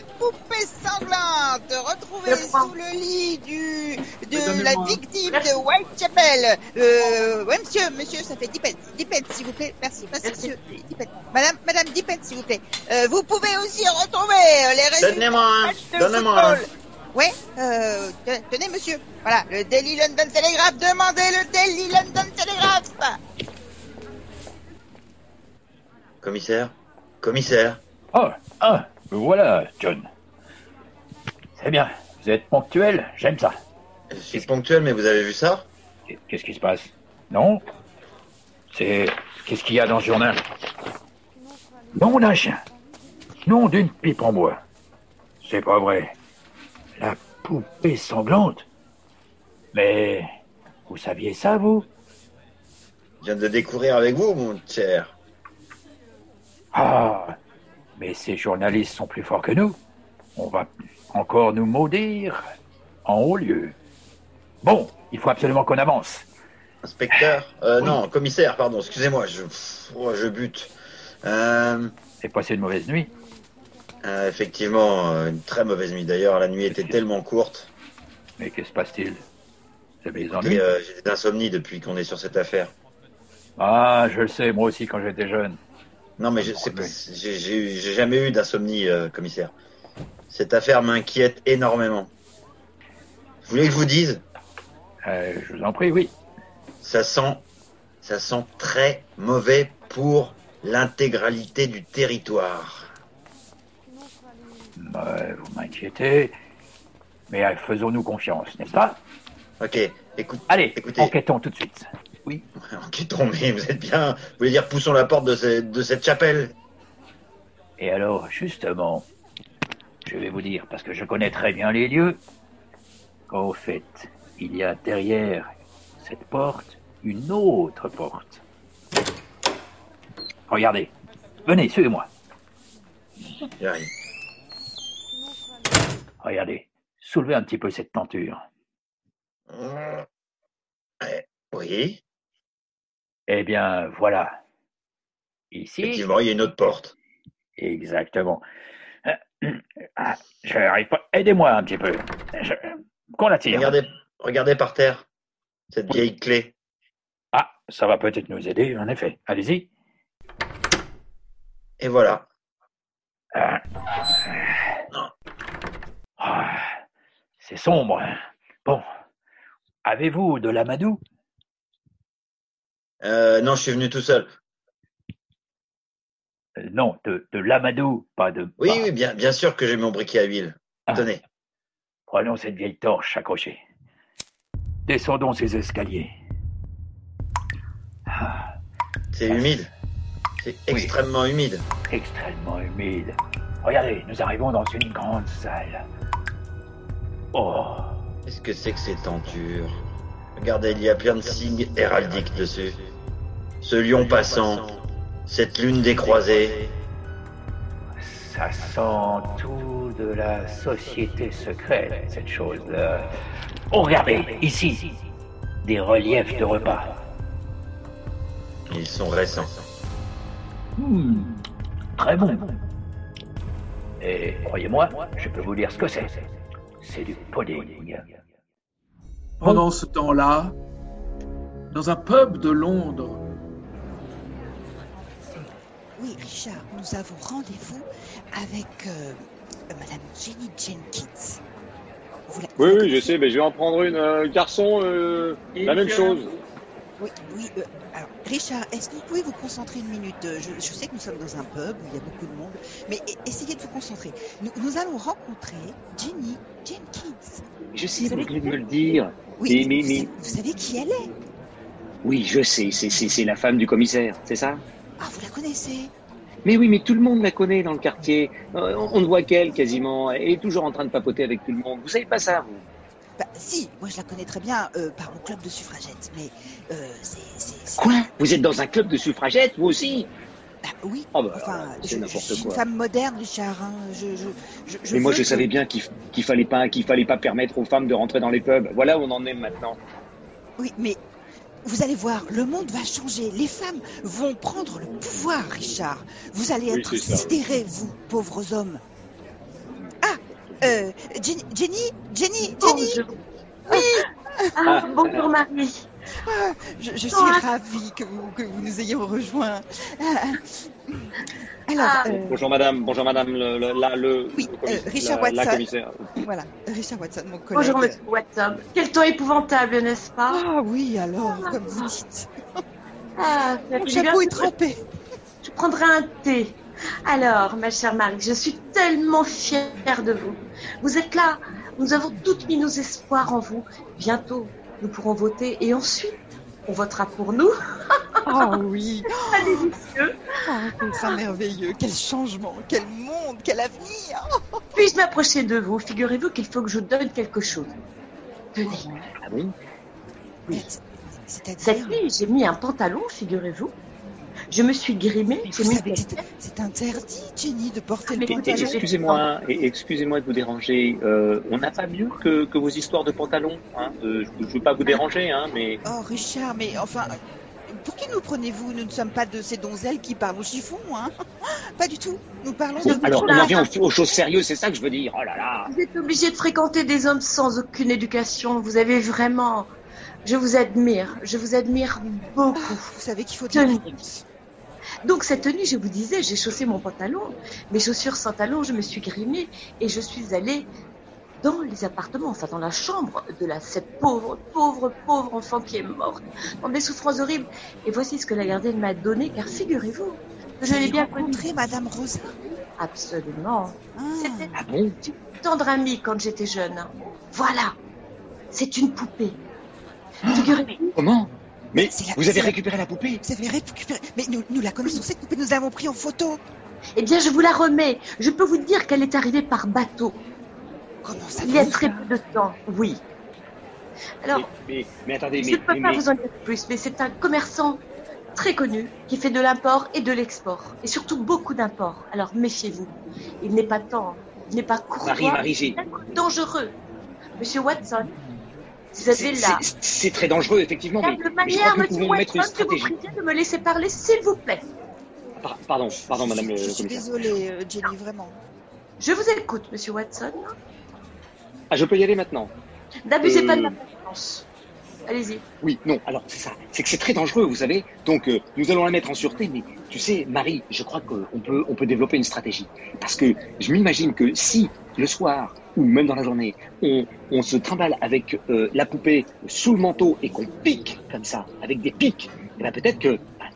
la poupée sanglante retrouvée sous le lit du de la victime de Whitechapel. Euh, ouais, monsieur, monsieur, ça fait 10 pence, 10 pence, s'il vous plaît. Merci, merci, monsieur. 10 pence. Madame, madame, 10 pence, s'il vous plaît. Euh, vous pouvez aussi retrouver euh, les résultats Donnez-moi un, donnez-moi. Ouais, euh, te- tenez, monsieur. Voilà, le Daily London Telegraph. Demandez le Daily London Telegraph. Commissaire Commissaire Oh, me voilà, John. C'est bien, vous êtes ponctuel, j'aime ça. Je suis ponctuel, mais vous avez vu ça? Qu'est-ce qui se passe? Non C'est... Qu'est-ce qu'il y a dans ce journal? Nom d'un chien. Nom d'une pipe en bois. C'est pas vrai. La poupée sanglante. Mais... Vous saviez ça, vous? Je viens de découvrir avec vous, mon cher. Ah, mais ces journalistes sont plus forts que nous. On va encore nous maudire en haut lieu. Bon, il faut absolument qu'on avance. Inspecteur euh, Oui. Non, commissaire, pardon, excusez-moi, je, oh, je bute. Euh, Et passé une mauvaise nuit. euh, effectivement, euh, une très mauvaise nuit. D'ailleurs, la nuit était tellement courte. Mais que se passe-t-il? J'ai des insomnies depuis qu'on est sur cette affaire. Ah, je le sais, moi aussi quand j'étais jeune. Non, mais je- c'est pas- j'ai jamais eu d'insomnie, euh, commissaire. Cette affaire m'inquiète énormément. Vous voulez que je vous dise? Euh, je vous en prie, oui. Ça sent, ça sent très mauvais pour l'intégralité du territoire. Euh, vous m'inquiétez. Mais faisons-nous confiance, n'est-ce pas? Ok, écoute, Allez, Écoutez. enquêtons tout de suite. Oui. enquêtons, mais vous êtes bien. Vous voulez dire poussons la porte de, ce- de cette chapelle Et alors, justement, je vais vous dire, parce que je connais très bien les lieux, qu'au fait, il y a derrière cette porte une autre porte. Regardez. Venez, suivez-moi. J'arrive. Regardez. Soulevez un petit peu cette tenture. Eh, Oui, Eh bien, voilà. Ici. effectivement, il y a une autre porte. Exactement. Euh, Ah, je n'arrive pas. Aidez-moi un petit peu. Je- Qu'on la tire. Regardez, regardez par terre cette vieille clé. Ah, ça va peut-être nous aider, en effet. Allez-y. Et voilà. Ah. Ah, C'est sombre. Bon. Avez-vous de l'amadou? Euh, non, je suis venu tout seul. Euh, Non, de, de l'amadou, pas de. Oui, pas- oui, bien, bien sûr que j'ai mon briquet à huile. Ah. Tenez. Prenons cette vieille torche accrochée. Descendons ces escaliers. Ah, C'est humide. C'est extrêmement humide. extrêmement humide. Regardez, nous arrivons dans une grande salle. Oh, Qu'est-ce que c'est que ces tentures Regardez, il y a plein de signes héraldiques dessus. Ce lion passant, cette lune décroisée. ça sent tout de la société secrète, cette chose-là. Oh, regardez, ici, des reliefs de repas. Ils sont récents. Hmm, très bon. Et croyez-moi, je peux vous dire ce que c'est. C'est du pudding. Pendant ce temps-là, dans un pub de Londres, Oui, Richard, nous avons rendez-vous avec euh, Madame Jenny Jenkins. Vous la- Oui, oui, je sais, mais je vais en prendre une. euh, garçon, euh, la même chose. Oui, oui. euh, alors, Richard, est-ce que vous pouvez vous concentrer une minute Euh, je, je sais que nous sommes dans un pub où il y a beaucoup de monde, mais e- essayez de vous concentrer. Nous, nous allons rencontrer Jenny Jenkins. Je sais, vous venez de me le dire. Oui, Mais- mais- vous, savez, vous savez qui elle est? Oui, je sais, c'est- c'est c'est la femme du commissaire, c'est ça? Ah, vous la connaissez? Mais oui, mais tout le monde la connaît dans le quartier. Euh, on on ne voit qu'elle quasiment. Elle est toujours en train de papoter avec tout le monde. Vous savez pas ça, vous? Bah, si, moi je la connais très bien euh, par mon club de suffragettes, mais euh, c'est. c'est- c'est- Quoi? Vous êtes dans un club de suffragettes, vous aussi? Bah, oui. Oh bah, enfin, c'est je, je n'importe suis une quoi. femme moderne, Richard. hein. Je, je, je, je Mais moi, je que- savais bien qu'il qu'il fallait pas qu'il fallait pas permettre aux femmes de rentrer dans les pubs. Voilà où on en est maintenant. Oui, mais vous allez voir, le monde va changer. Les femmes vont prendre le pouvoir, Richard. Vous allez Oui, être ça. sidérés, vous, pauvres hommes. Euh, Jenny, Jenny, Jenny, Oh, Oui. Ah, bonjour Marie. Ah, je, je suis ravie que vous, que vous nous ayez rejoints. Ah, Alors, Ah. euh, Bonjour madame, bonjour madame, le, le, la, le, Oui, le commissaire- euh, Richard la, la Watson. commissaire. voilà, Richard Watson, mon collègue. Bonjour Monsieur Watson. Quel temps épouvantable, n'est-ce pas? Ah oui, alors, comme vous dites, Ah, mon chapeau bien. est trempé. Je prendrai un thé. Alors, ma chère Marie, je suis tellement fière de vous. Vous êtes là. Nous avons toutes mis nos espoirs en vous. Bientôt, nous pourrons voter et ensuite, on votera pour nous. Ah oui, Pas délicieux. oh, quel c'est merveilleux, quel changement, quel monde, quel avenir. Puis-je m'approcher de vous? Figurez-vous qu'il faut que je vous donne quelque chose. Tenez. Ah Oui. C'est-à-dire, Cette nuit, j'ai mis un pantalon, figurez-vous. Je me suis grimée. c'est- interdit, Jenny, de porter le Mais et- pantalon. Excusez-moi, et- excusez-moi de vous déranger. Euh, on n'a pas mieux que, que vos histoires de pantalons. Hein. Euh, je ne veux pas vous déranger, hein, mais Oh, Richard, mais enfin, pour qui nous prenez-vous? Nous ne sommes pas de ces donzelles qui parlent au chiffon, hein Pas du tout. Nous parlons de... alors on en vient aux, aux choses sérieuses, c'est ça que je veux dire. Oh là là. Vous êtes obligé de fréquenter des hommes sans aucune éducation. Vous avez vraiment. Je vous admire. Je vous admire beaucoup. Vous savez qu'il faut dire Tenez. Donc cette nuit, je vous disais, j'ai chaussé mon pantalon, mes chaussures sans talons, je me suis grimée et je suis allée dans les appartements, enfin dans la chambre de la cette pauvre, pauvre, pauvre enfant qui est morte, dans des souffrances horribles. Et voici ce que la gardienne m'a donné, car figurez-vous, que je l'ai bien connue. rencontré Madame Rosa? Absolument. Ah. C'était Ah bon? une tendre amie quand j'étais jeune. Voilà. C'est une poupée. Figurez-vous. Comment? Mais vous avez récupéré la poupée Vous avez récupéré... Mais nous, nous la connaissons, cette poupée, nous l'avons pris en photo. Eh bien, je vous la remets. Je peux vous dire qu'elle est arrivée par bateau. Comment ça Il y a très peu de temps, oui. Alors, mais, mais, mais attendez, je ne peux mais- pas mais- vous en dire plus, mais c'est un commerçant très connu qui fait de l'import et de l'export, et surtout beaucoup d'import. Alors méfiez-vous. Il n'est pas temps, il n'est pas courtois, Marie, Marie, c'est dangereux. Monsieur Watson, vous avez c'est- là c'est- c'est très dangereux effectivement, mais, de mais je manière, crois que nous Monsieur pouvons mettre une vous stratégie. priez de me laisser parler, s'il vous plaît. Par- Pardon, pardon, Madame le Je suis commissaire. désolée, euh, Jenny, vraiment. Je vous écoute, Monsieur Watson. Ah, je peux y aller maintenant. N'abusez Euh, pas de ma confiance. Allez-y. Oui, non, alors c'est ça. C'est que c'est très dangereux, vous savez. Donc, euh, nous allons la mettre en sûreté, mais tu sais, Marie, je crois qu'on peut, on peut développer une stratégie. Parce que je m'imagine que si, le soir, ou même dans la journée, on, on se trimballe avec euh, la poupée sous le manteau et qu'on pique comme ça, avec des pics, eh ben peut-être que bah,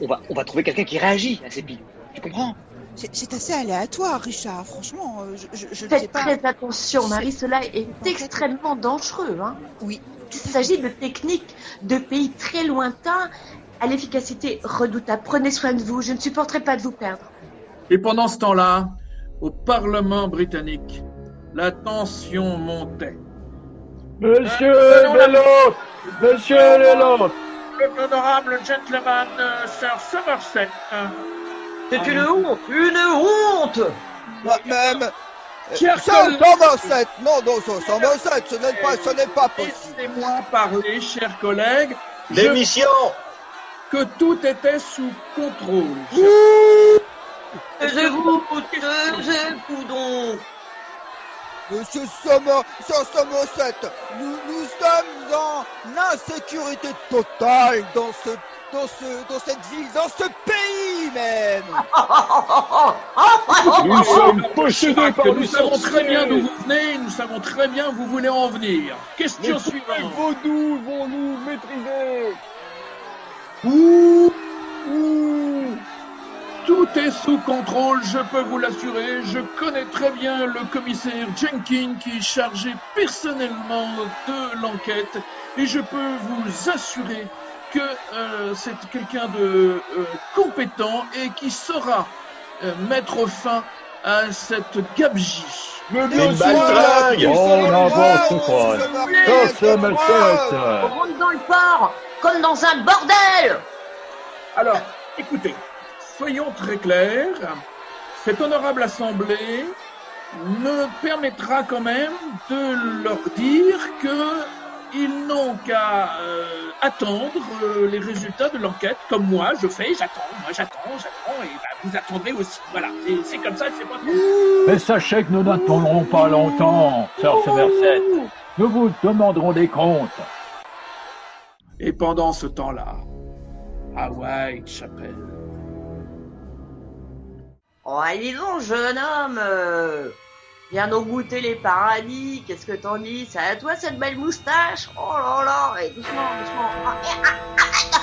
on, va, on va trouver quelqu'un qui réagit à ces pics. Tu comprends? C'est assez aléatoire, Richard, franchement. euh, Je, je, sais pas. très attention, Marie, cela est extrêmement dangereux. Hein. Oui. Il s'agit de techniques de pays très lointains à l'efficacité redoutable. Prenez soin de vous, je ne supporterai pas de vous perdre. Et pendant ce temps-là, au Parlement britannique, la tension montait. Monsieur Euh, la- Belot Monsieur Belot L'honorable gentleman, euh, Sir Somerset. euh, C'est une honte, une honte Moi, même. Chers Ça, collègues, Somerset Non, non, ça, Somerset, ce n'est pas, ce n'est pas possible. laissez-moi parler, chers collègues. Je- Démission que tout était sous contrôle. Taisez-vous, taisez-vous donc Monsieur Sommer, Sir Somerset, nous, nous sommes en insécurité totale dans ce, dans ce, dans cette ville, dans ce pays même. Nous sommes possédés par Que nous savons très bien d'où vous venez, nous savons très bien où vous voulez en venir. Les Question suivante. vaudous vont nous maîtriser ouh. Est sous contrôle, je peux vous l'assurer. Je connais très bien le commissaire Jenkins qui est chargé personnellement de l'enquête. Et je peux vous assurer que euh, c'est quelqu'un de euh, compétent et qui saura euh, mettre fin à cette gabegie. Mais bien sûr, baltringues On tête On rentre dans le port, comme dans un bordel. Alors, écoutez, soyons très clairs. Cette honorable assemblée me permettra quand même de leur dire que ils n'ont qu'à euh, attendre euh, les résultats de l'enquête, comme moi je fais, j'attends, moi j'attends, j'attends, et bah, vous attendrez aussi. Voilà, c'est- c'est comme ça, c'est pas trop. Mais sachez que nous n'attendrons pas longtemps, sœur Somerset. Nous vous demanderons des comptes. Et pendant ce temps-là, à Whitechapel, Oh, allez donc, jeune homme euh, Viens nous goûter les paradis, qu'est-ce que t'en dis? C'est à toi cette belle moustache? Oh là là, et doucement, doucement. Ah, ah, ah, ah,